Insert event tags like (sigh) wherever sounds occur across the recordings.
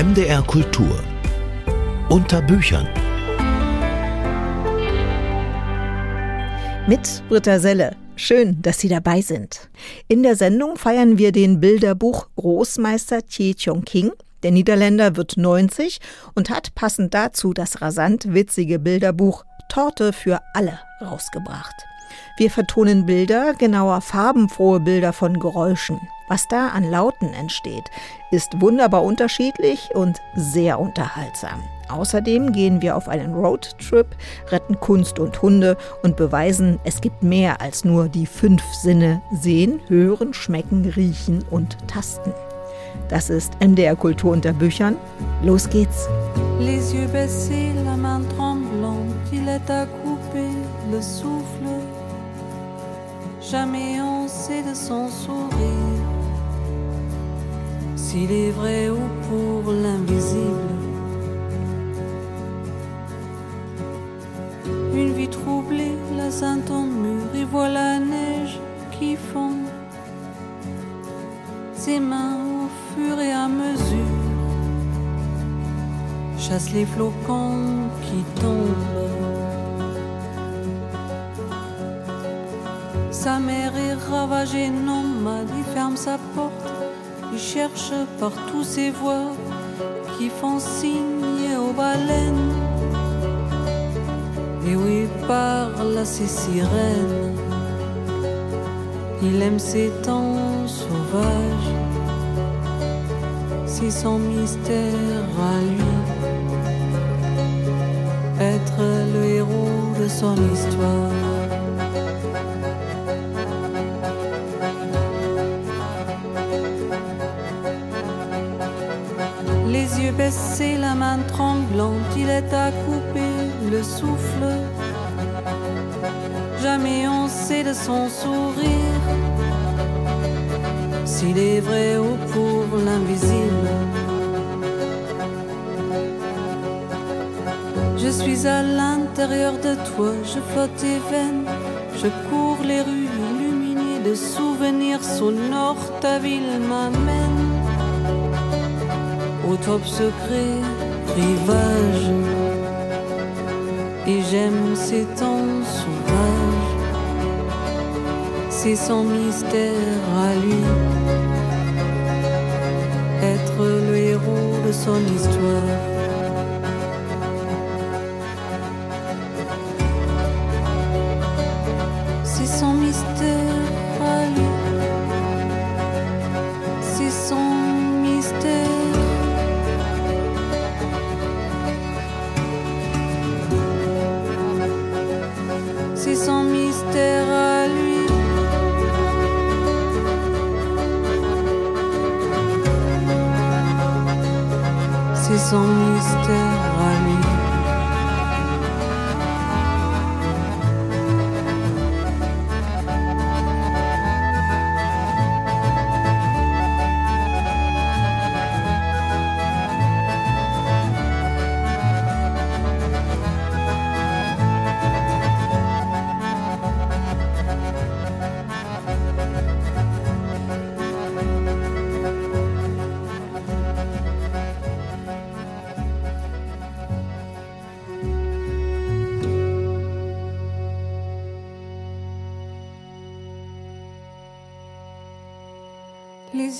MDR Kultur unter Büchern mit Britta Selle. Schön, dass Sie dabei sind. In der Sendung feiern wir den Bilderbuch Großmeister Thie Chong King. Der Niederländer wird 90 und hat passend dazu das rasant witzige Bilderbuch Torte für alle rausgebracht. Wir vertonen Bilder, genauer farbenfrohe Bilder von Geräuschen. Was da an Lauten entsteht, ist wunderbar unterschiedlich und sehr unterhaltsam. Außerdem gehen wir auf einen Roadtrip, retten Kunst und Hunde und beweisen, es gibt mehr als nur die fünf Sinne sehen, hören, schmecken, riechen und tasten. Das ist MDR Kultur unter Büchern. Los geht's. Les yeux baissés, la main tremblante, il est à couper le souffle. Jamais on sait de son sourire s'il est vrai ou pour l'invisible. Une vie troublée, la sainte en mur, et voit la neige qui fond. Ses mains au fur et à mesure chassent les flocons qui tombent. Sa mère est ravagée, nomade, il ferme sa porte, il cherche par tous ses voix qui font signe aux baleines. Et oui, parle à ses sirènes. Il aime ses temps sauvages, c'est son mystère à lui. Être le héros de son histoire. Baissés, la main tremblante, il est à couper le souffle. Jamais on sait de son sourire s'il est vrai ou pour l'invisible. Je suis à l'intérieur de toi, je flotte et veine, je cours les rues illuminées de souvenirs sonores, ta ville m'amène au top secret, rivage et j'aime ces temps sauvages. C'est son mystère à lui, être le héros de son histoire.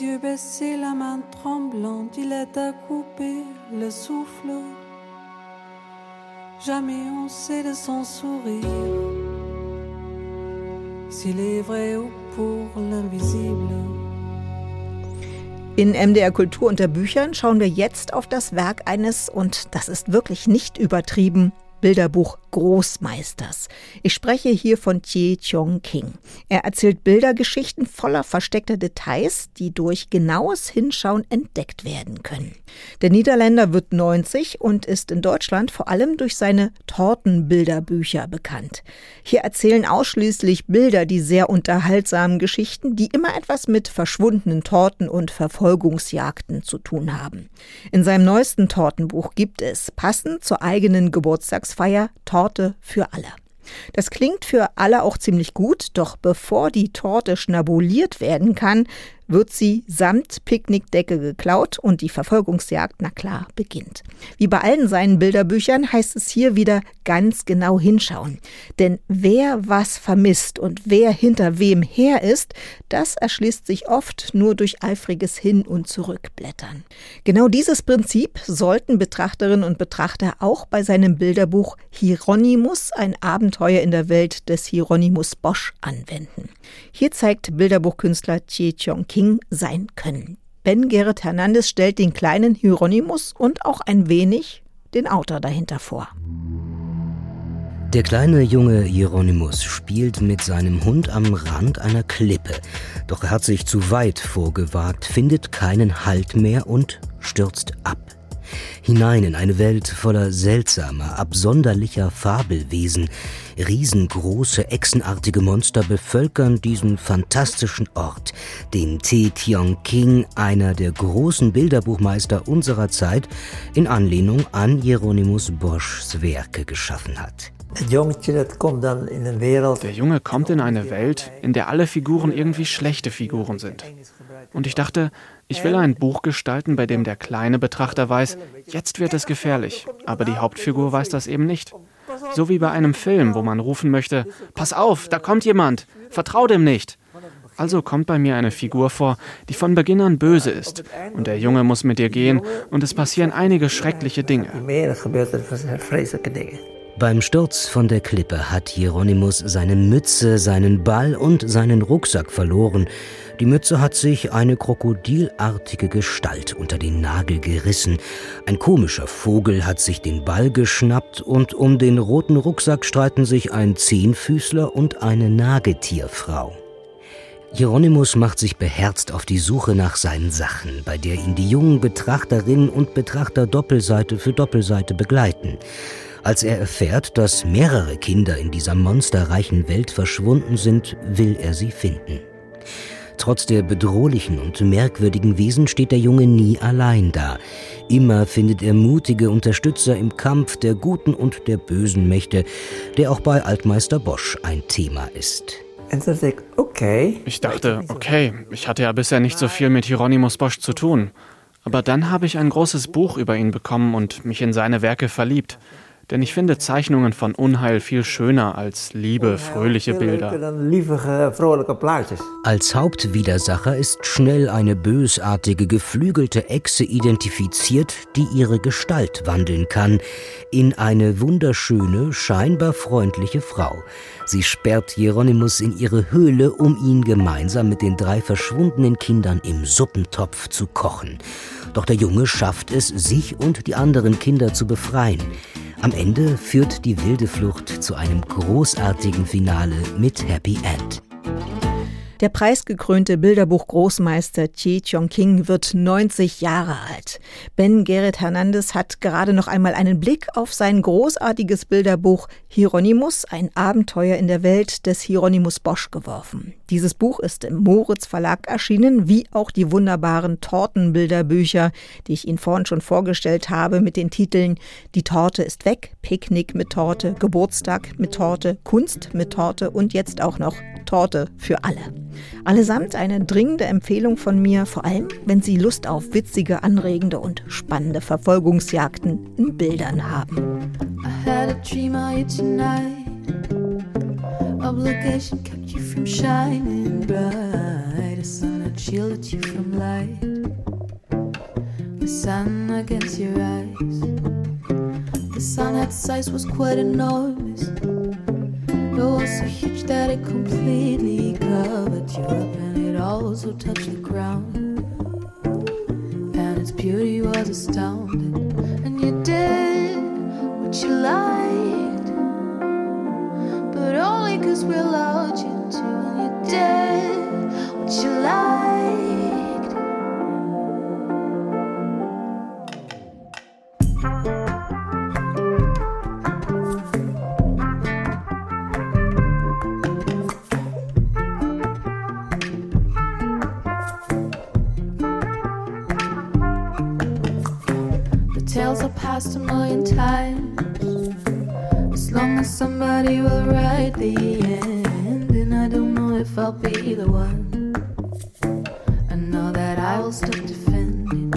Yeux baissés, la main tremblante, il est à couper le souffle. Jamais on sait de son sourire s'il est vrai ou pour l'invisible. In MDR Kultur unter Büchern schauen wir jetzt auf das Werk eines, und das ist wirklich nicht übertrieben, Bilderbuch Großmeisters. Ich spreche hier von Thie Chong King. Er erzählt Bildergeschichten voller versteckter Details, die durch genaues Hinschauen entdeckt werden können. Der Niederländer wird 90 und ist in Deutschland vor allem durch seine Tortenbilderbücher bekannt. Hier erzählen ausschließlich Bilder die sehr unterhaltsamen Geschichten, die immer etwas mit verschwundenen Torten und Verfolgungsjagden zu tun haben. In seinem neuesten Tortenbuch gibt es, passend zur eigenen Geburtstagsfeier, Torte für alle. Das klingt für alle auch ziemlich gut, doch bevor die Torte schnabuliert werden kann, wird sie samt Picknickdecke geklaut und die Verfolgungsjagd, na klar, beginnt. Wie bei allen seinen Bilderbüchern heißt es hier wieder ganz genau hinschauen. Denn wer was vermisst und wer hinter wem her ist, das erschließt sich oft nur durch eifriges Hin- und Zurückblättern. Genau dieses Prinzip sollten Betrachterinnen und Betrachter auch bei seinem Bilderbuch Hieronymus, ein Abenteuer in der Welt des Hieronymus Bosch anwenden. Hier zeigt Bilderbuchkünstler Chie Chong King sein Können. Ben Gerrit Hernandez stellt den kleinen Hieronymus und auch ein wenig den Autor dahinter vor. Der kleine junge Hieronymus spielt mit seinem Hund am Rand einer Klippe, doch er hat sich zu weit vorgewagt, findet keinen Halt mehr und stürzt ab hinein in eine Welt voller seltsamer, absonderlicher Fabelwesen. Riesengroße, echsenartige Monster bevölkern diesen fantastischen Ort, den Te Tiong King, einer der großen Bilderbuchmeister unserer Zeit, in Anlehnung an Hieronymus Boschs Werke geschaffen hat. Der Junge kommt in eine Welt, in der alle Figuren irgendwie schlechte Figuren sind. Und ich dachte, ich will ein Buch gestalten, bei dem der kleine Betrachter weiß, jetzt wird es gefährlich, aber die Hauptfigur weiß das eben nicht. So wie bei einem Film, wo man rufen möchte, Pass auf, da kommt jemand, vertrau dem nicht. Also kommt bei mir eine Figur vor, die von Beginn an böse ist. Und der Junge muss mit ihr gehen und es passieren einige schreckliche Dinge. Beim Sturz von der Klippe hat Hieronymus seine Mütze, seinen Ball und seinen Rucksack verloren. Die Mütze hat sich eine krokodilartige Gestalt unter den Nagel gerissen. Ein komischer Vogel hat sich den Ball geschnappt und um den roten Rucksack streiten sich ein Zehnfüßler und eine Nagetierfrau. Hieronymus macht sich beherzt auf die Suche nach seinen Sachen, bei der ihn die jungen Betrachterinnen und Betrachter Doppelseite für Doppelseite begleiten. Als er erfährt, dass mehrere Kinder in dieser monsterreichen Welt verschwunden sind, will er sie finden. Trotz der bedrohlichen und merkwürdigen Wesen steht der Junge nie allein da. Immer findet er mutige Unterstützer im Kampf der guten und der bösen Mächte, der auch bei Altmeister Bosch ein Thema ist. Ich dachte, okay, ich hatte ja bisher nicht so viel mit Hieronymus Bosch zu tun. Aber dann habe ich ein großes Buch über ihn bekommen und mich in seine Werke verliebt. Denn ich finde Zeichnungen von Unheil viel schöner als liebe, fröhliche Bilder. Als Hauptwidersacher ist schnell eine bösartige, geflügelte Echse identifiziert, die ihre Gestalt wandeln kann in eine wunderschöne, scheinbar freundliche Frau. Sie sperrt Hieronymus in ihre Höhle, um ihn gemeinsam mit den drei verschwundenen Kindern im Suppentopf zu kochen. Doch der Junge schafft es, sich und die anderen Kinder zu befreien. Am Ende führt die wilde Flucht zu einem großartigen Finale mit Happy End. Der preisgekrönte Bilderbuch-Großmeister Chi Chong King wird 90 Jahre alt. Ben Gerrit Hernandez hat gerade noch einmal einen Blick auf sein großartiges Bilderbuch Hieronymus, ein Abenteuer in der Welt des Hieronymus Bosch geworfen. Dieses Buch ist im Moritz Verlag erschienen, wie auch die wunderbaren Tortenbilderbücher, die ich Ihnen vorhin schon vorgestellt habe, mit den Titeln Die Torte ist weg, Picknick mit Torte, Geburtstag mit Torte, Kunst mit Torte und jetzt auch noch Torte für alle. Allesamt eine dringende Empfehlung von mir, vor allem wenn Sie Lust auf witzige, anregende und spannende Verfolgungsjagden in Bildern haben. I had a dream of you tonight. Obligation kept you from shining bright. A sun that shielded you from light. The sun against your eyes. The sun had size was quite enormous. It was so huge that it completely covered you up and it also touched the ground. And its beauty was astounding. And you did what you liked, but only cause we allowed you to. And you did what you liked. The tales are past a million times. Long as somebody will write the end, and I don't know if I'll be the one. I know that I will stop defending.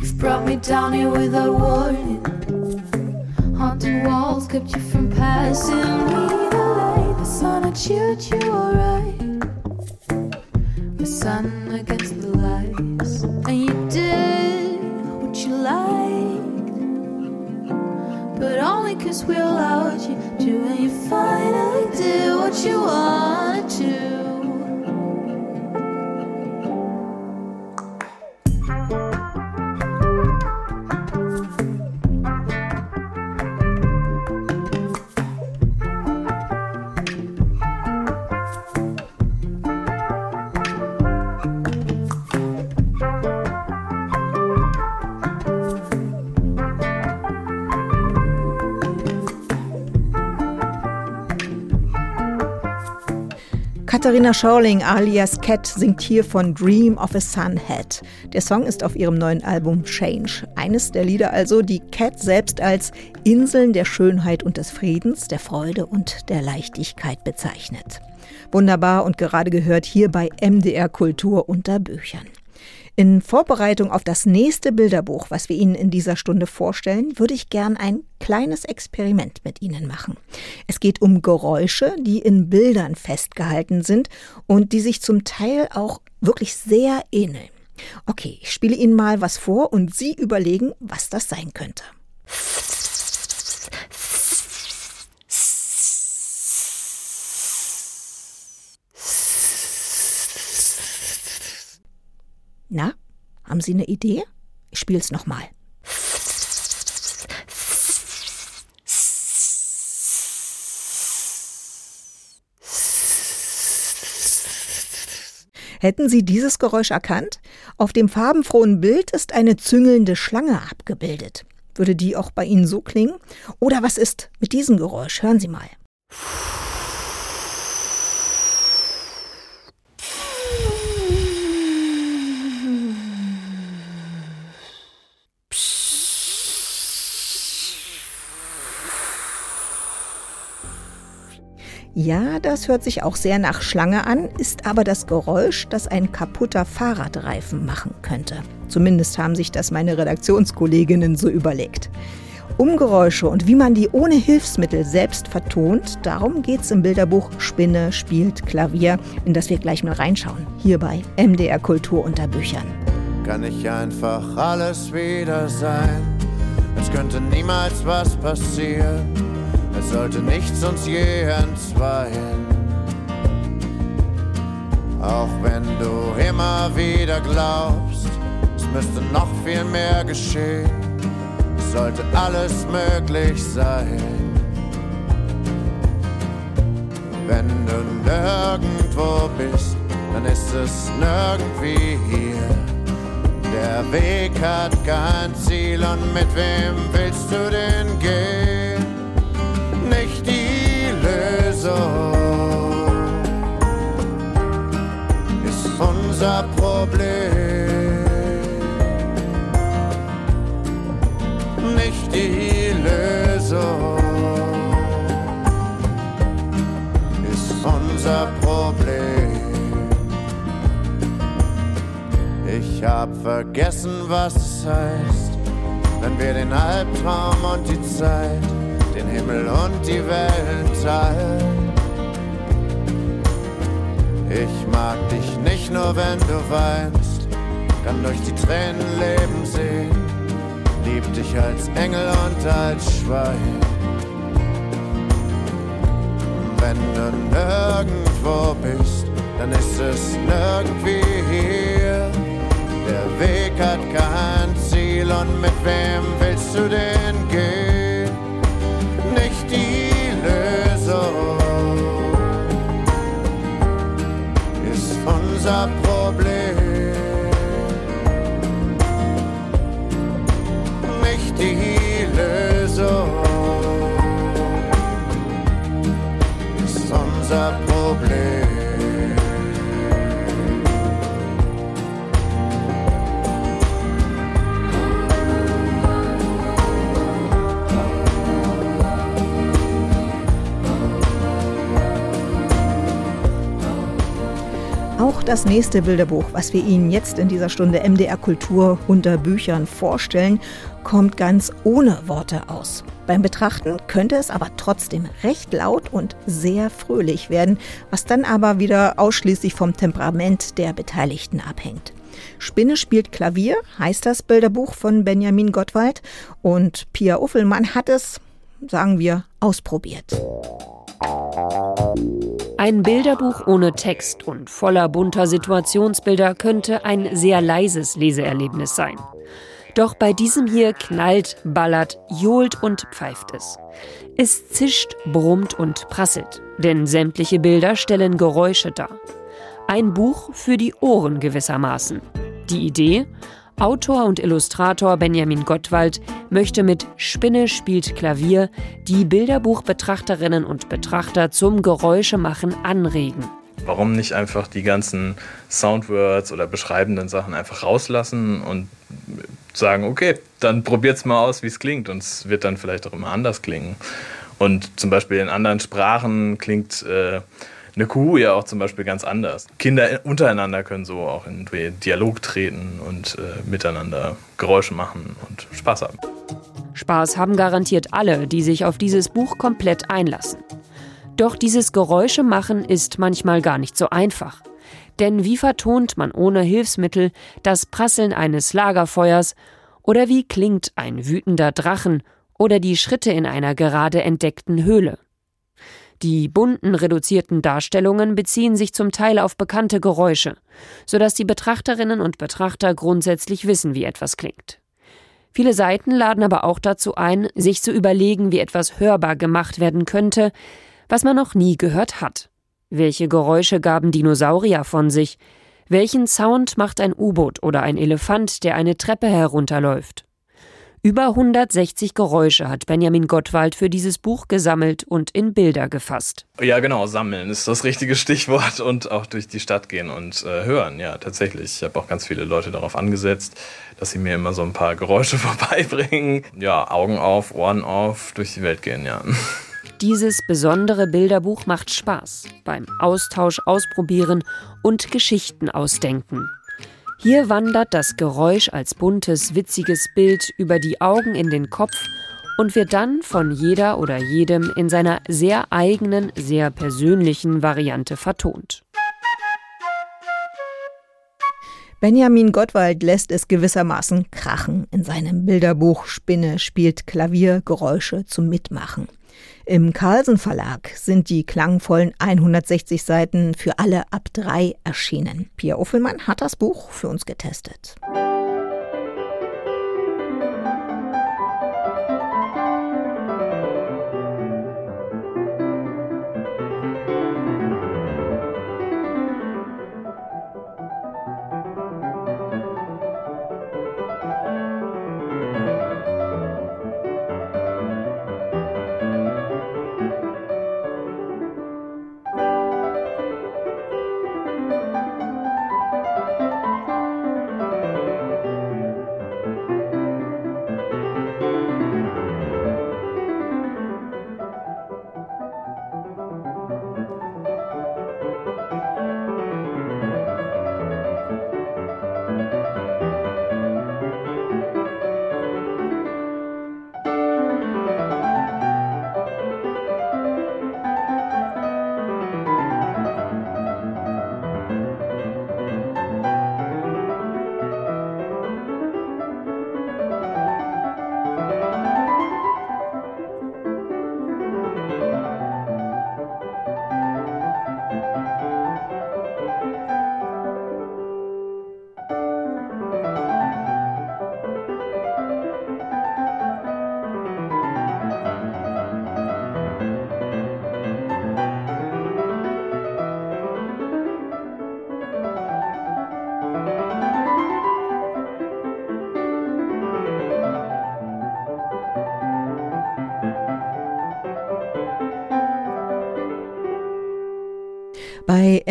You've brought me down here without warning. Haunting walls kept you from passing me the light. The sun had cheered you alright. The sun against the lights, cause we allowed you to, and you finally did what you wanted to. Katharina Schorling alias Cat singt hier von Dream of a Sunhead. Der Song ist auf ihrem neuen Album Change. Eines der Lieder also, die Cat selbst als Inseln der Schönheit und des Friedens, der Freude und der Leichtigkeit bezeichnet. Wunderbar und gerade gehört hier bei MDR Kultur unter Büchern. In Vorbereitung auf das nächste Bilderbuch, was wir Ihnen in dieser Stunde vorstellen, würde ich gern ein kleines Experiment mit Ihnen machen. Es geht um Geräusche, die in Bildern festgehalten sind und die sich zum Teil auch wirklich sehr ähneln. Okay, ich spiele Ihnen mal was vor und Sie überlegen, was das sein könnte. Na, haben Sie eine Idee? Ich spiele es nochmal. Hätten Sie dieses Geräusch erkannt? Auf dem farbenfrohen Bild ist eine züngelnde Schlange abgebildet. Würde die auch bei Ihnen so klingen? Oder was ist mit diesem Geräusch? Hören Sie mal. Ja, das hört sich auch sehr nach Schlange an, ist aber das Geräusch, das ein kaputter Fahrradreifen machen könnte. Zumindest haben sich das meine Redaktionskolleginnen so überlegt. Um Geräusche und wie man die ohne Hilfsmittel selbst vertont, darum geht's im Bilderbuch Spinne spielt Klavier, in das wir gleich mal reinschauen, hier bei MDR Kultur unter Büchern. Kann ich einfach alles wieder sein, es könnte niemals was passieren es sollte nichts uns je entzweien. Auch wenn du immer wieder glaubst, es müsste noch viel mehr geschehen, es sollte alles möglich sein. Wenn du nirgendwo bist, dann ist es nirgendwie hier. Der Weg hat kein Ziel und mit wem willst du denn gehen? Nicht die Lösung, ist unser Problem. Nicht die Lösung ist unser Problem. Ich hab vergessen, was es heißt, wenn wir den Albtraum und die Zeit Himmel und die Welt teilen. Ich mag dich nicht nur, wenn du weinst, kann durch die Tränen Leben sehen, lieb dich als Engel und als Schwein. Wenn du nirgendwo bist, dann ist es nirgendwie hier. Der Weg hat kein Ziel und mit wem willst du denn gehen? Unser Problem. Nicht die Lösung ist unser Problem. Auch das nächste Bilderbuch, was wir Ihnen jetzt in dieser Stunde MDR Kultur unter Büchern vorstellen, kommt ganz ohne Worte aus. Beim Betrachten könnte es aber trotzdem recht laut und sehr fröhlich werden, was dann aber wieder ausschließlich vom Temperament der Beteiligten abhängt. Spinne spielt Klavier, heißt das Bilderbuch von Benjamin Gottwald. Und Pia Uffelmann hat es, sagen wir, ausprobiert. Ein Bilderbuch ohne Text und voller bunter Situationsbilder könnte ein sehr leises Leseerlebnis sein. Doch bei diesem hier knallt, ballert, johlt und pfeift es. Es zischt, brummt und prasselt, denn sämtliche Bilder stellen Geräusche dar. Ein Buch für die Ohren gewissermaßen. Die Idee? Autor und Illustrator Benjamin Gottwald möchte mit Spinne spielt Klavier die Bilderbuchbetrachterinnen und Betrachter zum Geräuschemachen anregen. Warum nicht einfach die ganzen Soundwords oder beschreibenden Sachen einfach rauslassen und sagen, okay, dann probiert's mal aus, wie es klingt und es wird dann vielleicht auch immer anders klingen. Und zum Beispiel in anderen Sprachen klingt äh, eine Kuh ja auch zum Beispiel ganz anders. Kinder untereinander können so auch in Dialog treten und äh, miteinander Geräusche machen und Spaß haben. Spaß haben garantiert alle, die sich auf dieses Buch komplett einlassen. Doch dieses Geräusche machen ist manchmal gar nicht so einfach. Denn wie vertont man ohne Hilfsmittel das Prasseln eines Lagerfeuers oder wie klingt ein wütender Drachen oder die Schritte in einer gerade entdeckten Höhle? Die bunten reduzierten Darstellungen beziehen sich zum Teil auf bekannte Geräusche, sodass die Betrachterinnen und Betrachter grundsätzlich wissen, wie etwas klingt. Viele Seiten laden aber auch dazu ein, sich zu überlegen, wie etwas hörbar gemacht werden könnte, was man noch nie gehört hat. Welche Geräusche gaben Dinosaurier von sich? Welchen Sound macht ein U-Boot oder ein Elefant, der eine Treppe herunterläuft? Über 160 Geräusche hat Benjamin Gottwald für dieses Buch gesammelt und in Bilder gefasst. Ja, genau, sammeln ist das richtige Stichwort (laughs) und auch durch die Stadt gehen und äh, hören. Ja, tatsächlich. Ich habe auch ganz viele Leute darauf angesetzt, dass sie mir immer so ein paar Geräusche (laughs) vorbeibringen. Ja, Augen auf, Ohren auf, durch die Welt gehen, ja. (laughs) Dieses besondere Bilderbuch macht Spaß beim Austausch ausprobieren und Geschichten ausdenken. Hier wandert das Geräusch als buntes, witziges Bild über die Augen in den Kopf und wird dann von jeder oder jedem in seiner sehr eigenen, sehr persönlichen Variante vertont. Benjamin Gottwald lässt es gewissermaßen krachen in seinem Bilderbuch Spinne spielt Klaviergeräusche zum Mitmachen. Im Carlsen Verlag sind die klangvollen 160 Seiten für alle ab drei erschienen. Pia Uffelmann hat das Buch für uns getestet.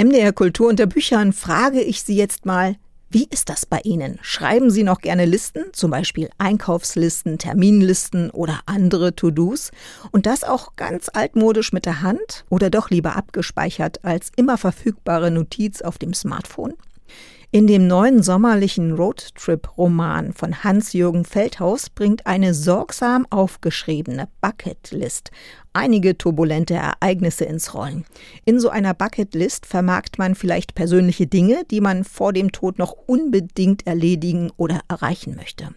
MDR Kultur unter Büchern frage ich Sie jetzt mal, Wie ist das bei Ihnen? Schreiben Sie noch gerne Listen, zum Beispiel Einkaufslisten, Terminlisten oder andere To-Dos? Und das auch ganz altmodisch mit der Hand oder doch lieber abgespeichert als immer verfügbare Notiz auf dem Smartphone? In dem neuen sommerlichen Roadtrip-Roman von Hans-Jürgen Feldhaus bringt eine sorgsam aufgeschriebene Bucketlist einige turbulente Ereignisse ins Rollen. In so einer Bucketlist vermarkt man vielleicht persönliche Dinge, die man vor dem Tod noch unbedingt erledigen oder erreichen möchte.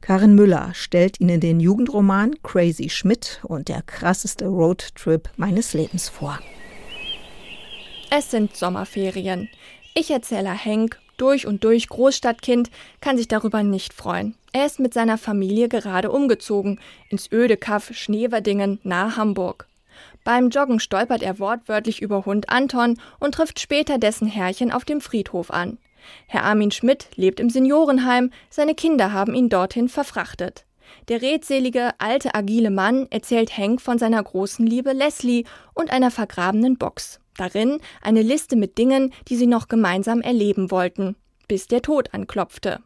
Karin Müller stellt Ihnen den Jugendroman Crazy Schmidt und der krasseste Roadtrip meines Lebens vor. Es sind Sommerferien. Ich erzähle Henk durch und durch Großstadtkind, kann sich darüber nicht freuen. Er ist mit seiner Familie gerade umgezogen, ins öde Kaff Schneverdingen nahe Hamburg. Beim Joggen stolpert er wortwörtlich über Hund Anton und trifft später dessen Herrchen auf dem Friedhof an. Herr Armin Schmidt lebt im Seniorenheim, seine Kinder haben ihn dorthin verfrachtet. Der redselige, alte, agile Mann erzählt Hank von seiner großen Liebe Leslie und einer vergrabenen Box. Darin eine Liste mit Dingen, die sie noch gemeinsam erleben wollten, bis der Tod anklopfte.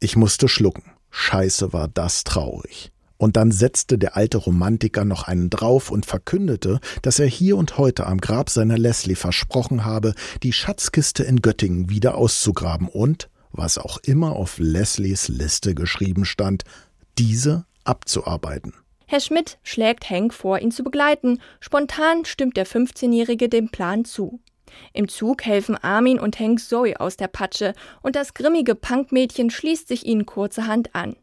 Ich musste schlucken. Scheiße war das traurig. Und dann setzte der alte Romantiker noch einen drauf und verkündete, dass er hier und heute am Grab seiner Leslie versprochen habe, die Schatzkiste in Göttingen wieder auszugraben und, was auch immer auf Leslies Liste geschrieben stand, diese abzuarbeiten. Herr Schmidt schlägt Henk vor, ihn zu begleiten. Spontan stimmt der 15-Jährige dem Plan zu. Im Zug helfen Armin und Henk Zoe aus der Patsche und das grimmige Punkmädchen schließt sich ihnen kurzerhand an.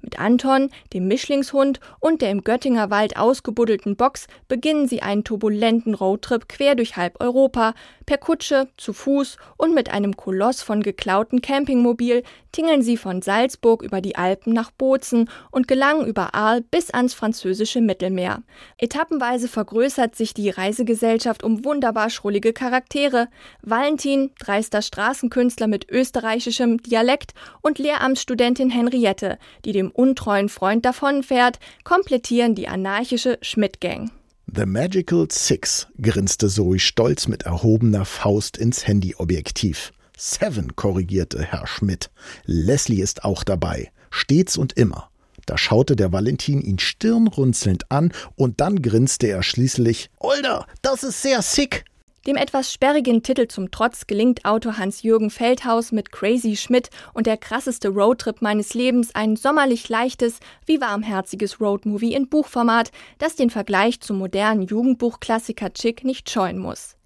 Mit Anton, dem Mischlingshund und der im Göttinger Wald ausgebuddelten Box beginnen sie einen turbulenten Roadtrip quer durch halb Europa, per Kutsche, zu Fuß und mit einem Koloss von geklauten Campingmobil tingeln sie von Salzburg über die Alpen nach Bozen und gelangen über Arles bis ans französische Mittelmeer. Etappenweise vergrößert sich die Reisegesellschaft um wunderbar schrullige Charaktere. Valentin, dreister Straßenkünstler mit österreichischem Dialekt und Lehramtsstudentin Henriette, die dem untreuen Freund davonfährt, komplettieren die anarchische Schmidt-Gang. The Magical Six, grinste Zoe stolz mit erhobener Faust ins Handyobjektiv. Seven, korrigierte Herr Schmidt. Leslie ist auch dabei, stets und immer. Da schaute der Valentin ihn stirnrunzelnd an und dann grinste er schließlich: Older, das ist sehr sick! Dem etwas sperrigen Titel zum Trotz gelingt Autor Hans-Jürgen Feldhaus mit Crazy Schmidt und der krasseste Roadtrip meines Lebens ein sommerlich leichtes, wie warmherziges Roadmovie in Buchformat, das den Vergleich zum modernen Jugendbuchklassiker Chick nicht scheuen muss.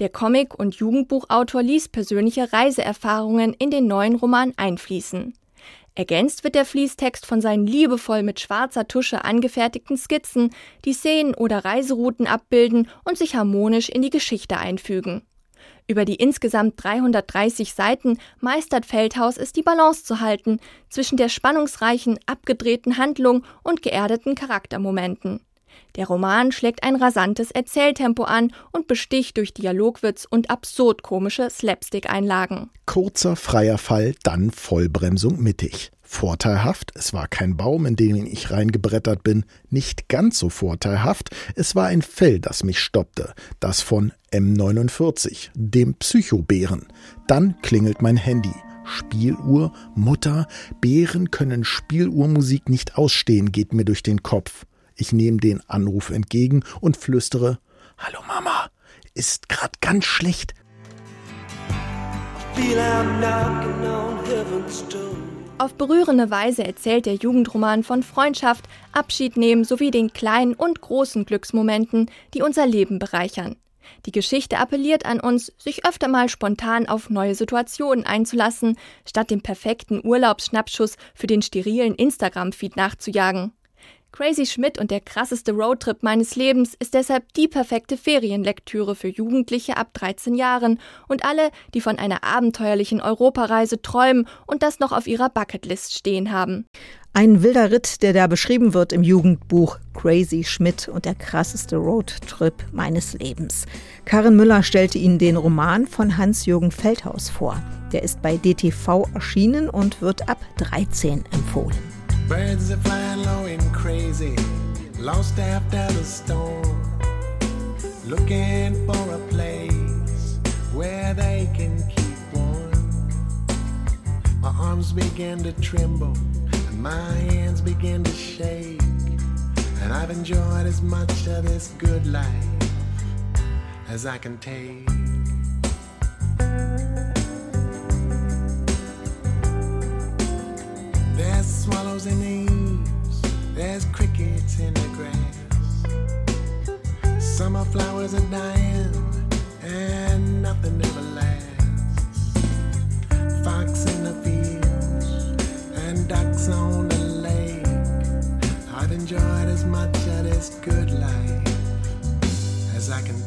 Der Comic- und Jugendbuchautor ließ persönliche Reiseerfahrungen in den neuen Roman einfließen. Ergänzt wird der Fließtext von seinen liebevoll mit schwarzer Tusche angefertigten Skizzen, die Szenen oder Reiserouten abbilden und sich harmonisch in die Geschichte einfügen. Über die insgesamt 330 Seiten meistert Feldhaus es die Balance zu halten zwischen der spannungsreichen, abgedrehten Handlung und geerdeten Charaktermomenten. Der Roman schlägt ein rasantes Erzähltempo an und besticht durch Dialogwitz und absurd komische Slapstick-Einlagen. Kurzer freier Fall, dann Vollbremsung mittig. Vorteilhaft, es war kein Baum, in den ich reingebrettert bin, nicht ganz so vorteilhaft, es war ein Fell, das mich stoppte, das von M49, dem Psychobären. Dann klingelt mein Handy. Spieluhr, Mutter, Bären können Spieluhrmusik nicht ausstehen, geht mir durch den Kopf. Ich nehme den Anruf entgegen und flüstere: Hallo Mama, ist grad ganz schlecht. Auf berührende Weise erzählt der Jugendroman von Freundschaft, Abschied nehmen sowie den kleinen und großen Glücksmomenten, die unser Leben bereichern. Die Geschichte appelliert an uns, sich öfter mal spontan auf neue Situationen einzulassen, statt dem perfekten Urlaubsschnappschuss für den sterilen Instagram-Feed nachzujagen. Crazy Schmidt und der krasseste Roadtrip meines Lebens ist deshalb die perfekte Ferienlektüre für Jugendliche ab 13 Jahren und alle, die von einer abenteuerlichen Europareise träumen und das noch auf ihrer Bucketlist stehen haben. Ein wilder Ritt, der da beschrieben wird im Jugendbuch Crazy Schmidt und der krasseste Roadtrip meines Lebens. Karin Müller stellte Ihnen den Roman von Hans-Jürgen Feldhaus vor. Der ist bei DTV erschienen und wird ab 13 empfohlen. Birds are flying low and crazy, lost after the storm, looking for a place where they can keep warm. My arms begin to tremble and my hands begin to shake. And I've enjoyed as much of this good life as I can take. Swallows in the eaves, there's crickets in the grass. Summer flowers are dying, and nothing ever lasts. Fox in the fields, and ducks on the lake. I've enjoyed as much of this good life as I can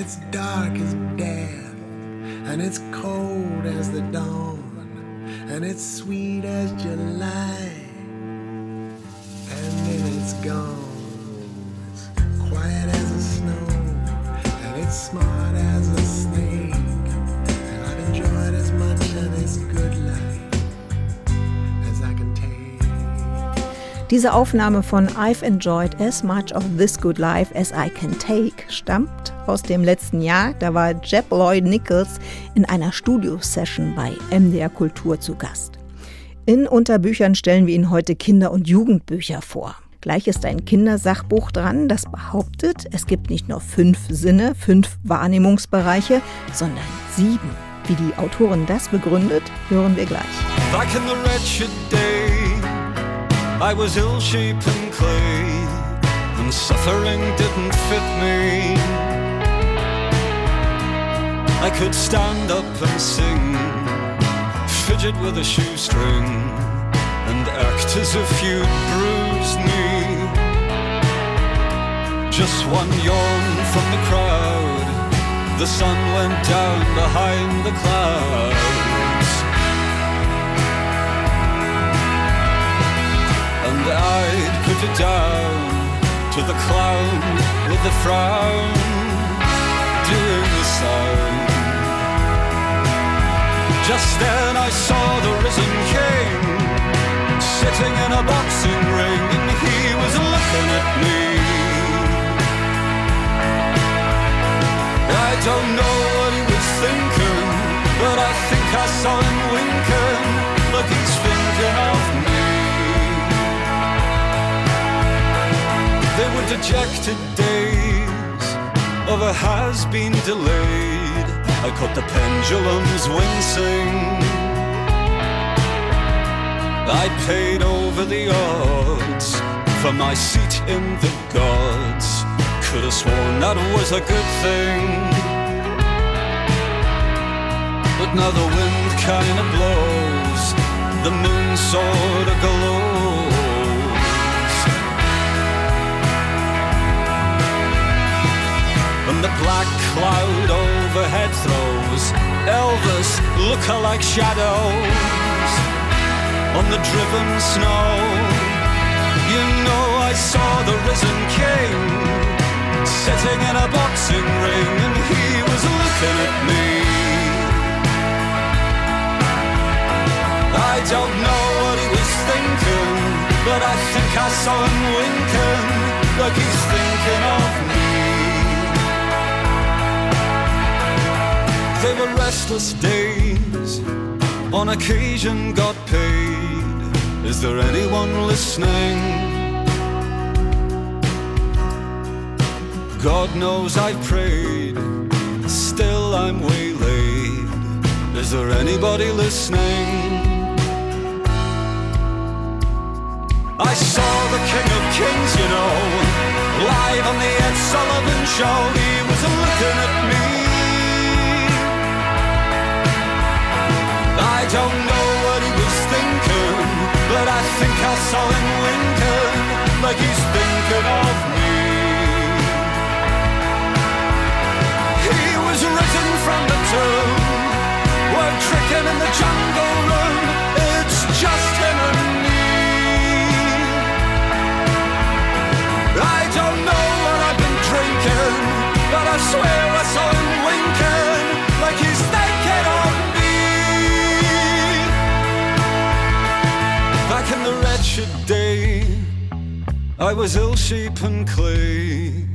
it's dark as death, and it's cold as the dawn, and it's sweet as July, and then it's gone. Diese Aufnahme von I've enjoyed as much of this good life as I can take stammt aus dem letzten Jahr. Da war Jeb Lloyd Nichols in einer Studio-Session bei MDR Kultur zu Gast. In Unterbüchern stellen wir Ihnen heute Kinder- und Jugendbücher vor. Gleich ist ein Kindersachbuch dran, das behauptet, es gibt nicht nur fünf Sinne, fünf Wahrnehmungsbereiche, sondern sieben. Wie die Autorin das begründet, hören wir gleich. Back in the wretched day, I was ill shaped and clay, and suffering didn't fit me. I could stand up and sing, fidget with a shoestring, and act as if you'd bruised me. Just one yawn from the crowd, the sun went down behind the clouds. It down to the clown with the frown doing the sound. Just then I saw the risen king sitting in a boxing ring and he was looking at me. I don't know what he was thinking, but I think I saw him winking dejected days of a has been delayed. I caught the pendulums wincing. I paid over the odds for my seat in the gods. Could have sworn that was a good thing. But now the wind kinda blows, the moon sorta glows. the black cloud overhead throws Elvis look-alike shadows on the driven snow. You know I saw the risen king sitting in a boxing ring and he was looking at me. I don't know what he was thinking, but I think I saw him winking like he's thinking of me. They were restless days, on occasion got paid. Is there anyone listening? God knows I've prayed, still I'm waylaid. Is there anybody listening? I saw the King of Kings, you know, live on the Ed Sullivan Show. He was looking at me. Don't know what he was thinking, but I think I saw him winking, like he's thinking of me. He was written from the tomb, we're tricking in the jungle room. It's just him and me. I don't know what I've been drinking, but I swear I saw him wretched day, I was ill sheep and clay.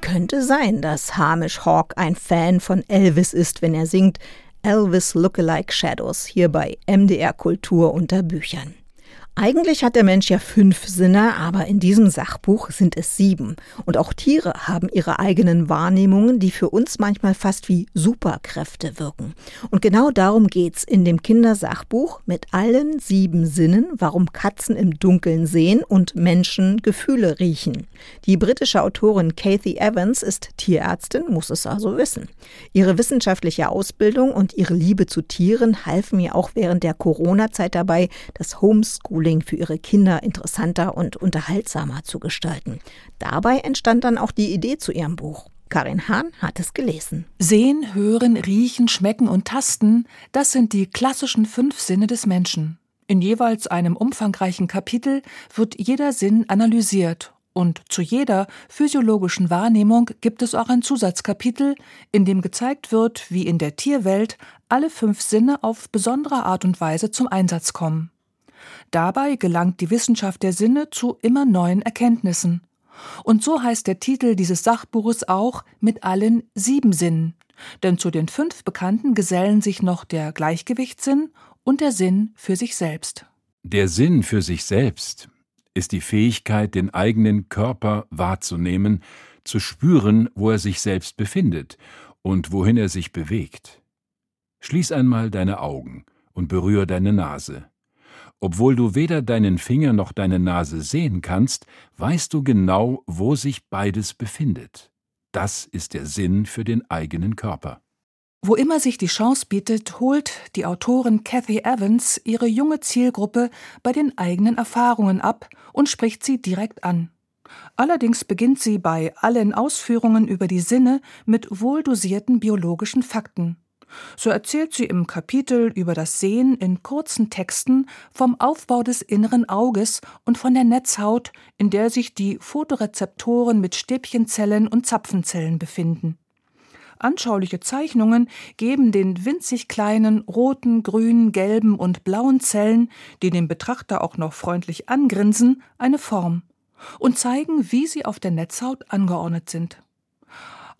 Könnte sein, dass Hamish Hawk ein Fan von Elvis ist, wenn er singt Elvis Lookalike Shadows hier bei MDR Kultur unter Büchern. Eigentlich hat der Mensch ja fünf Sinne, aber in diesem Sachbuch sind es sieben. Und auch Tiere haben ihre eigenen Wahrnehmungen, die für uns manchmal fast wie Superkräfte wirken. Und genau darum geht's in dem Kindersachbuch mit allen sieben Sinnen, warum Katzen im Dunkeln sehen und Menschen Gefühle riechen. Die britische Autorin Kathy Evans ist Tierärztin, muss es also wissen. Ihre wissenschaftliche Ausbildung und ihre Liebe zu Tieren halfen ihr auch während der Corona-Zeit dabei, das Homeschooling für ihre Kinder interessanter und unterhaltsamer zu gestalten. Dabei entstand dann auch die Idee zu ihrem Buch. Karin Hahn hat es gelesen. Sehen, hören, riechen, schmecken und tasten, das sind die klassischen fünf Sinne des Menschen. In jeweils einem umfangreichen Kapitel wird jeder Sinn analysiert und zu jeder physiologischen Wahrnehmung gibt es auch ein Zusatzkapitel, in dem gezeigt wird, wie in der Tierwelt alle fünf Sinne auf besondere Art und Weise zum Einsatz kommen. Dabei gelangt die Wissenschaft der Sinne zu immer neuen Erkenntnissen. Und so heißt der Titel dieses Sachbuches auch mit allen sieben Sinnen. Denn zu den fünf bekannten gesellen sich noch der Gleichgewichtssinn und der Sinn für sich selbst. Der Sinn für sich selbst ist die Fähigkeit, den eigenen Körper wahrzunehmen, zu spüren, wo er sich selbst befindet und wohin er sich bewegt. Schließ einmal deine Augen und berühre deine Nase. Obwohl du weder deinen Finger noch deine Nase sehen kannst, weißt du genau, wo sich beides befindet. Das ist der Sinn für den eigenen Körper. Wo immer sich die Chance bietet, holt die Autorin Kathy Evans ihre junge Zielgruppe bei den eigenen Erfahrungen ab und spricht sie direkt an. Allerdings beginnt sie bei allen Ausführungen über die Sinne mit wohldosierten biologischen Fakten. So erzählt sie im Kapitel über das Sehen in kurzen Texten vom Aufbau des inneren Auges und von der Netzhaut, in der sich die Photorezeptoren mit Stäbchenzellen und Zapfenzellen befinden. Anschauliche Zeichnungen geben den winzig kleinen roten, grünen, gelben und blauen Zellen, die den Betrachter auch noch freundlich angrinsen, eine Form und zeigen, wie sie auf der Netzhaut angeordnet sind.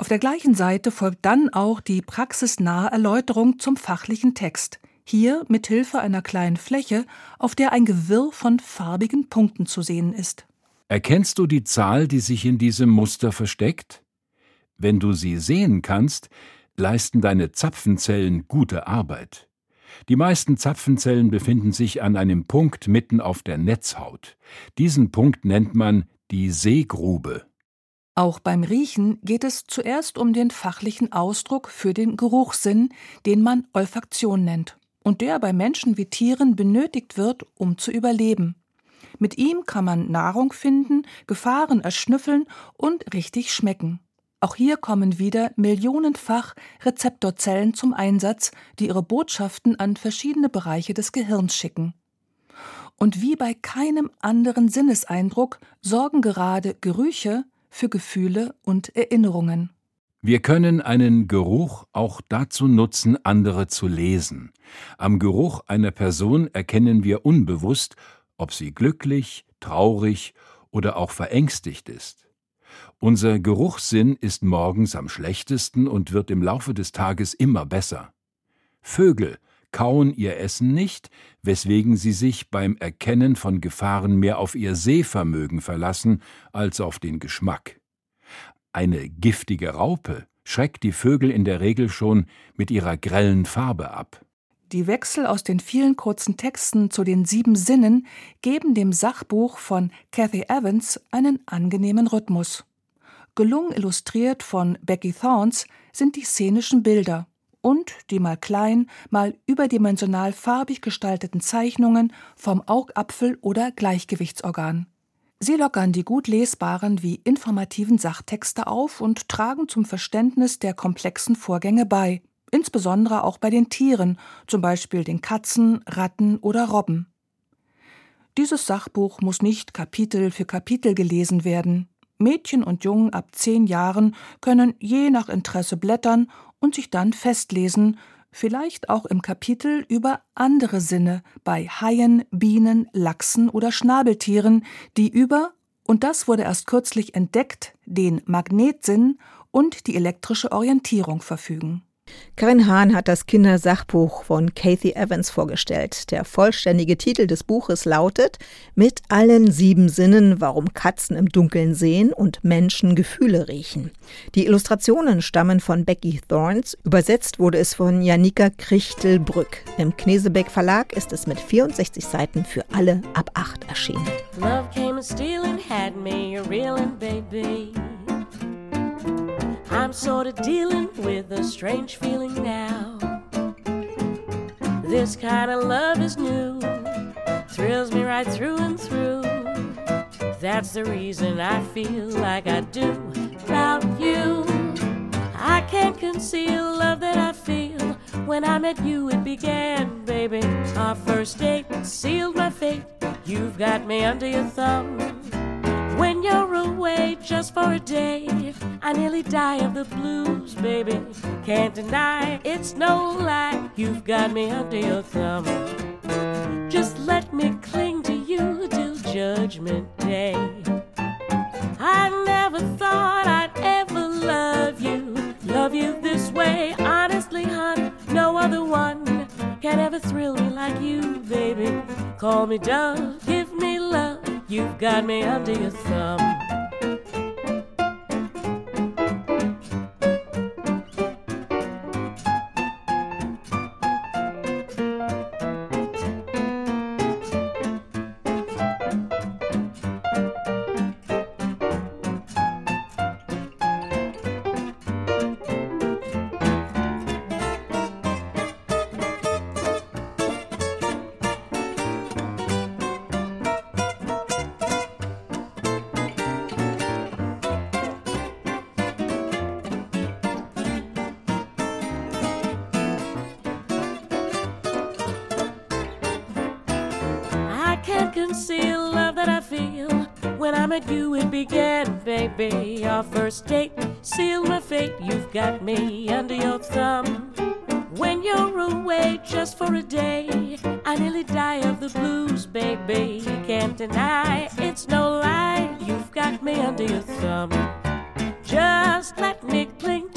Auf der gleichen Seite folgt dann auch die praxisnahe Erläuterung zum fachlichen Text, hier mit Hilfe einer kleinen Fläche, auf der ein Gewirr von farbigen Punkten zu sehen ist. Erkennst du die Zahl, die sich in diesem Muster versteckt? Wenn du sie sehen kannst, leisten deine Zapfenzellen gute Arbeit. Die meisten Zapfenzellen befinden sich an einem Punkt mitten auf der Netzhaut. Diesen Punkt nennt man die Seegrube. Auch beim Riechen geht es zuerst um den fachlichen Ausdruck für den Geruchssinn, den man Olfaktion nennt, und der bei Menschen wie Tieren benötigt wird, um zu überleben. Mit ihm kann man Nahrung finden, Gefahren erschnüffeln und richtig schmecken. Auch hier kommen wieder millionenfach Rezeptorzellen zum Einsatz, die ihre Botschaften an verschiedene Bereiche des Gehirns schicken. Und wie bei keinem anderen Sinneseindruck sorgen gerade Gerüche für Gefühle und Erinnerungen. Wir können einen Geruch auch dazu nutzen, andere zu lesen. Am Geruch einer Person erkennen wir unbewusst, ob sie glücklich, traurig oder auch verängstigt ist. Unser Geruchssinn ist morgens am schlechtesten und wird im Laufe des Tages immer besser. Vögel kauen ihr Essen nicht, weswegen sie sich beim Erkennen von Gefahren mehr auf ihr Sehvermögen verlassen als auf den Geschmack. Eine giftige Raupe schreckt die Vögel in der Regel schon mit ihrer grellen Farbe ab. Die Wechsel aus den vielen kurzen Texten zu den sieben Sinnen geben dem Sachbuch von Cathy Evans einen angenehmen Rhythmus. Gelungen illustriert von Becky Thorns sind die szenischen Bilder und die mal klein, mal überdimensional farbig gestalteten Zeichnungen vom Augapfel oder Gleichgewichtsorgan. Sie lockern die gut lesbaren wie informativen Sachtexte auf und tragen zum Verständnis der komplexen Vorgänge bei, insbesondere auch bei den Tieren, zum Beispiel den Katzen, Ratten oder Robben. Dieses Sachbuch muss nicht Kapitel für Kapitel gelesen werden. Mädchen und Jungen ab zehn Jahren können je nach Interesse blättern und sich dann festlesen, vielleicht auch im Kapitel über andere Sinne bei Haien, Bienen, Lachsen oder Schnabeltieren, die über, und das wurde erst kürzlich entdeckt, den Magnetsinn und die elektrische Orientierung verfügen. Karin Hahn hat das Kindersachbuch von Kathy Evans vorgestellt. Der vollständige Titel des Buches lautet Mit allen sieben Sinnen, warum Katzen im Dunkeln sehen und Menschen Gefühle riechen. Die Illustrationen stammen von Becky Thorns. Übersetzt wurde es von Janika Krichtelbrück. Im Knesebeck Verlag ist es mit 64 Seiten für alle ab acht erschienen. Love came stealing, had me a reeling, baby. I'm sort of dealing with a strange feeling now. This kind of love is new, thrills me right through and through. That's the reason I feel like I do about you. I can't conceal love that I feel. When I met you, it began, baby. Our first date sealed my fate. You've got me under your thumb. When you're away just for a day, I nearly die of the blues, baby. Can't deny it's no lie. You've got me under your thumb. Just let me cling to you till Judgment Day. I never thought I'd ever love you, love you this way. Honestly, hon, no other one can ever thrill me like you, baby. Call me dove. You've got me under your thumb. Conceal love that I feel. When I met you, it began, baby. Our first date sealed my fate. You've got me under your thumb. When you're away just for a day, I nearly die of the blues, baby. Can't deny it's no lie. You've got me under your thumb. Just let me cling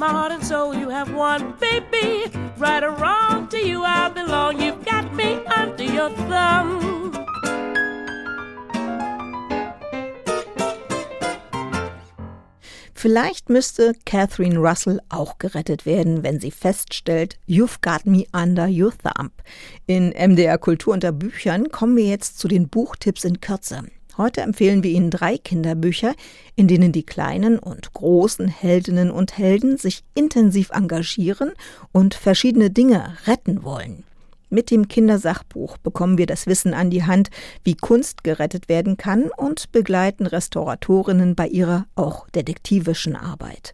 My heart and soul, you have one, baby. Right or wrong, to you I belong. You've got me under your thumb. Vielleicht müsste Catherine Russell auch gerettet werden, wenn sie feststellt, You've got me under your thumb. In MDR Kultur unter Büchern kommen wir jetzt zu den Buchtipps in Kürze. Heute empfehlen wir Ihnen drei Kinderbücher, in denen die kleinen und großen Heldinnen und Helden sich intensiv engagieren und verschiedene Dinge retten wollen. Mit dem Kindersachbuch bekommen wir das Wissen an die Hand, wie Kunst gerettet werden kann und begleiten Restauratorinnen bei ihrer auch detektivischen Arbeit.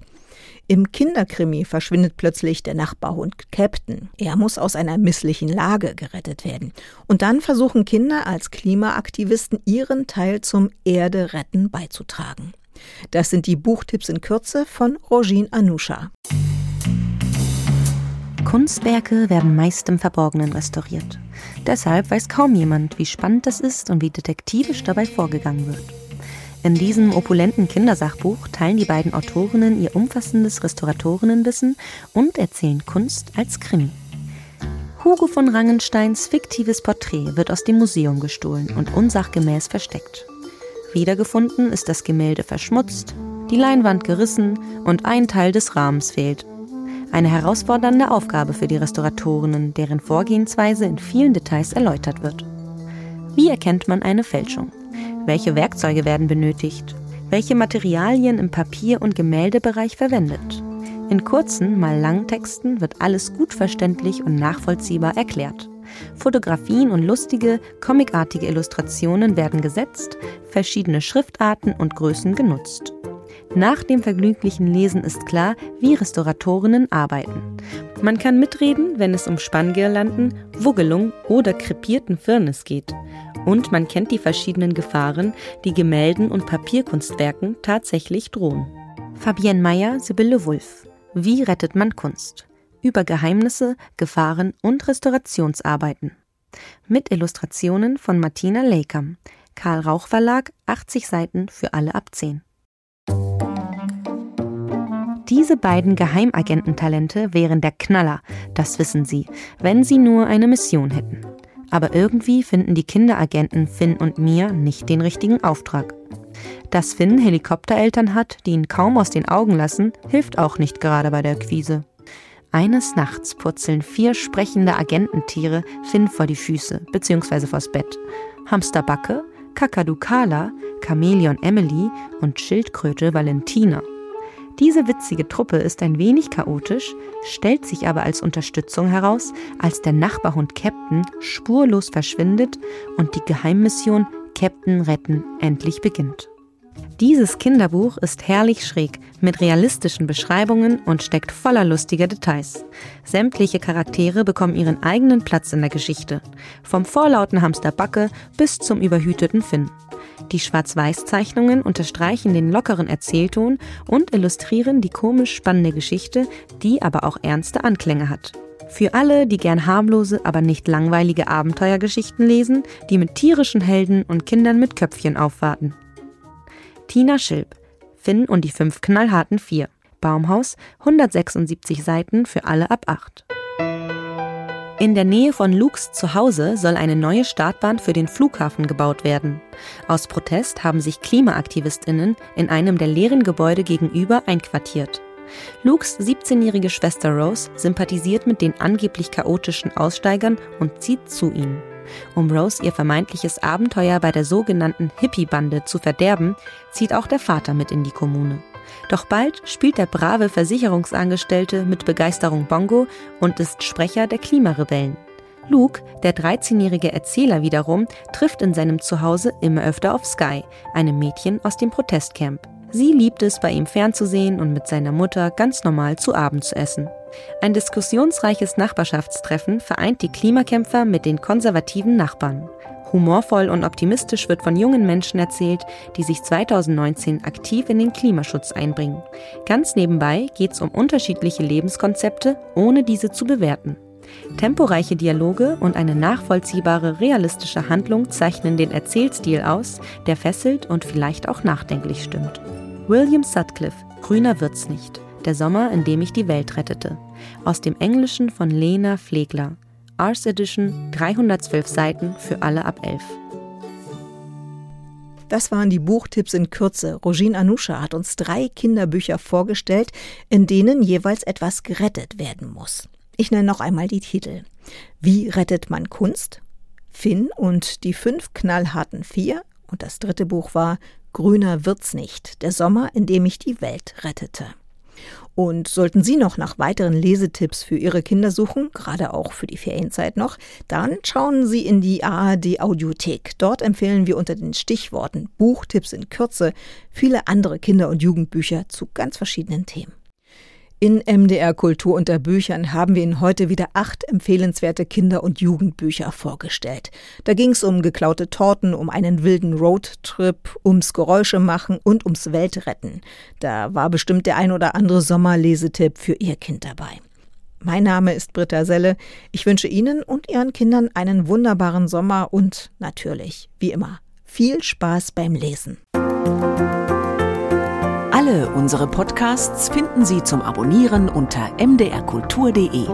Im Kinderkrimi verschwindet plötzlich der Nachbarhund Captain. Er muss aus einer misslichen Lage gerettet werden. Und dann versuchen Kinder als Klimaaktivisten ihren Teil zum Erde retten beizutragen. Das sind die Buchtipps in Kürze von Rogin Anusha. Kunstwerke werden meist im Verborgenen restauriert. Deshalb weiß kaum jemand, wie spannend das ist und wie detektivisch dabei vorgegangen wird. In diesem opulenten Kindersachbuch teilen die beiden Autorinnen ihr umfassendes Restauratorinnenwissen und erzählen Kunst als Krimi. Hugo von Rangensteins fiktives Porträt wird aus dem Museum gestohlen und unsachgemäß versteckt. Wiedergefunden ist das Gemälde verschmutzt, die Leinwand gerissen und ein Teil des Rahmens fehlt. Eine herausfordernde Aufgabe für die Restauratorinnen, deren Vorgehensweise in vielen Details erläutert wird. Wie erkennt man eine Fälschung? Welche Werkzeuge werden benötigt? Welche Materialien im Papier- und Gemäldebereich verwendet? In kurzen, mal langen Texten wird alles gut verständlich und nachvollziehbar erklärt. Fotografien und lustige, comicartige Illustrationen werden gesetzt, verschiedene Schriftarten und Größen genutzt. Nach dem vergnüglichen Lesen ist klar, wie Restauratorinnen arbeiten. Man kann mitreden, wenn es um Spanngirlanden, Wuggelung oder krepierten Firnis geht. Und man kennt die verschiedenen Gefahren, die Gemälden und Papierkunstwerken tatsächlich drohen. Fabienne Meyer, Sibylle Wulff. Wie rettet man Kunst? Über Geheimnisse, Gefahren und Restaurationsarbeiten. Mit Illustrationen von Martina Lakam. Karl Rauch Verlag, 80 Seiten für alle ab 10. Diese beiden Geheimagententalente wären der Knaller, das wissen sie, wenn sie nur eine Mission hätten. Aber irgendwie finden die Kinderagenten Finn und Mia nicht den richtigen Auftrag. Dass Finn Helikoptereltern hat, die ihn kaum aus den Augen lassen, hilft auch nicht gerade bei der Quise. Eines Nachts purzeln vier sprechende Agententiere Finn vor die Füße bzw. vors Bett. Hamster Backe, Kakadu Kala, Chamäleon Emily und Schildkröte Valentina. Diese witzige Truppe ist ein wenig chaotisch, stellt sich aber als Unterstützung heraus, als der Nachbarhund Captain spurlos verschwindet und die Geheimmission Captain retten endlich beginnt. Dieses Kinderbuch ist herrlich schräg, mit realistischen Beschreibungen und steckt voller lustiger Details. Sämtliche Charaktere bekommen ihren eigenen Platz in der Geschichte. Vom vorlauten Hamster Backe bis zum überhüteten Finn. Die Schwarz-Weiß-Zeichnungen unterstreichen den lockeren Erzählton und illustrieren die komisch spannende Geschichte, die aber auch ernste Anklänge hat. Für alle, die gern harmlose, aber nicht langweilige Abenteuergeschichten lesen, die mit tierischen Helden und Kindern mit Köpfchen aufwarten. Tina Schilp, Finn und die fünf knallharten Vier. Baumhaus, 176 Seiten für alle ab 8. In der Nähe von Lukes Zuhause soll eine neue Startbahn für den Flughafen gebaut werden. Aus Protest haben sich KlimaaktivistInnen in einem der leeren Gebäude gegenüber einquartiert. Lukes 17-jährige Schwester Rose sympathisiert mit den angeblich chaotischen Aussteigern und zieht zu ihnen. Um Rose ihr vermeintliches Abenteuer bei der sogenannten Hippie-Bande zu verderben, zieht auch der Vater mit in die Kommune. Doch bald spielt der brave Versicherungsangestellte mit Begeisterung Bongo und ist Sprecher der Klimarebellen. Luke, der 13-jährige Erzähler wiederum, trifft in seinem Zuhause immer öfter auf Sky, einem Mädchen aus dem Protestcamp. Sie liebt es, bei ihm fernzusehen und mit seiner Mutter ganz normal zu Abend zu essen. Ein diskussionsreiches Nachbarschaftstreffen vereint die Klimakämpfer mit den konservativen Nachbarn. Humorvoll und optimistisch wird von jungen Menschen erzählt, die sich 2019 aktiv in den Klimaschutz einbringen. Ganz nebenbei geht es um unterschiedliche Lebenskonzepte, ohne diese zu bewerten. Temporeiche Dialoge und eine nachvollziehbare, realistische Handlung zeichnen den Erzählstil aus, der fesselt und vielleicht auch nachdenklich stimmt. William Sutcliffe, Grüner wird's nicht. Der Sommer, in dem ich die Welt rettete. Aus dem Englischen von Lena Flegler. Ars Edition, 312 Seiten für alle ab 11. Das waren die Buchtipps in Kürze. Rogin Anusha hat uns drei Kinderbücher vorgestellt, in denen jeweils etwas gerettet werden muss. Ich nenne noch einmal die Titel. Wie rettet man Kunst? Finn und die fünf knallharten Vier. Und das dritte Buch war Grüner wird's nicht, der Sommer, in dem ich die Welt rettete. Und sollten Sie noch nach weiteren Lesetipps für Ihre Kinder suchen, gerade auch für die Ferienzeit noch, dann schauen Sie in die ARD Audiothek. Dort empfehlen wir unter den Stichworten Buchtipps in Kürze viele andere Kinder- und Jugendbücher zu ganz verschiedenen Themen. In MDR Kultur unter Büchern haben wir Ihnen heute wieder acht empfehlenswerte Kinder- und Jugendbücher vorgestellt. Da ging es um geklaute Torten, um einen wilden Roadtrip, ums Geräuschemachen und ums Weltretten. Da war bestimmt der ein oder andere Sommerlesetipp für Ihr Kind dabei. Mein Name ist Britta Selle. Ich wünsche Ihnen und Ihren Kindern einen wunderbaren Sommer und natürlich, wie immer, viel Spaß beim Lesen. Alle unsere Podcasts finden Sie zum Abonnieren unter mdrkultur.de.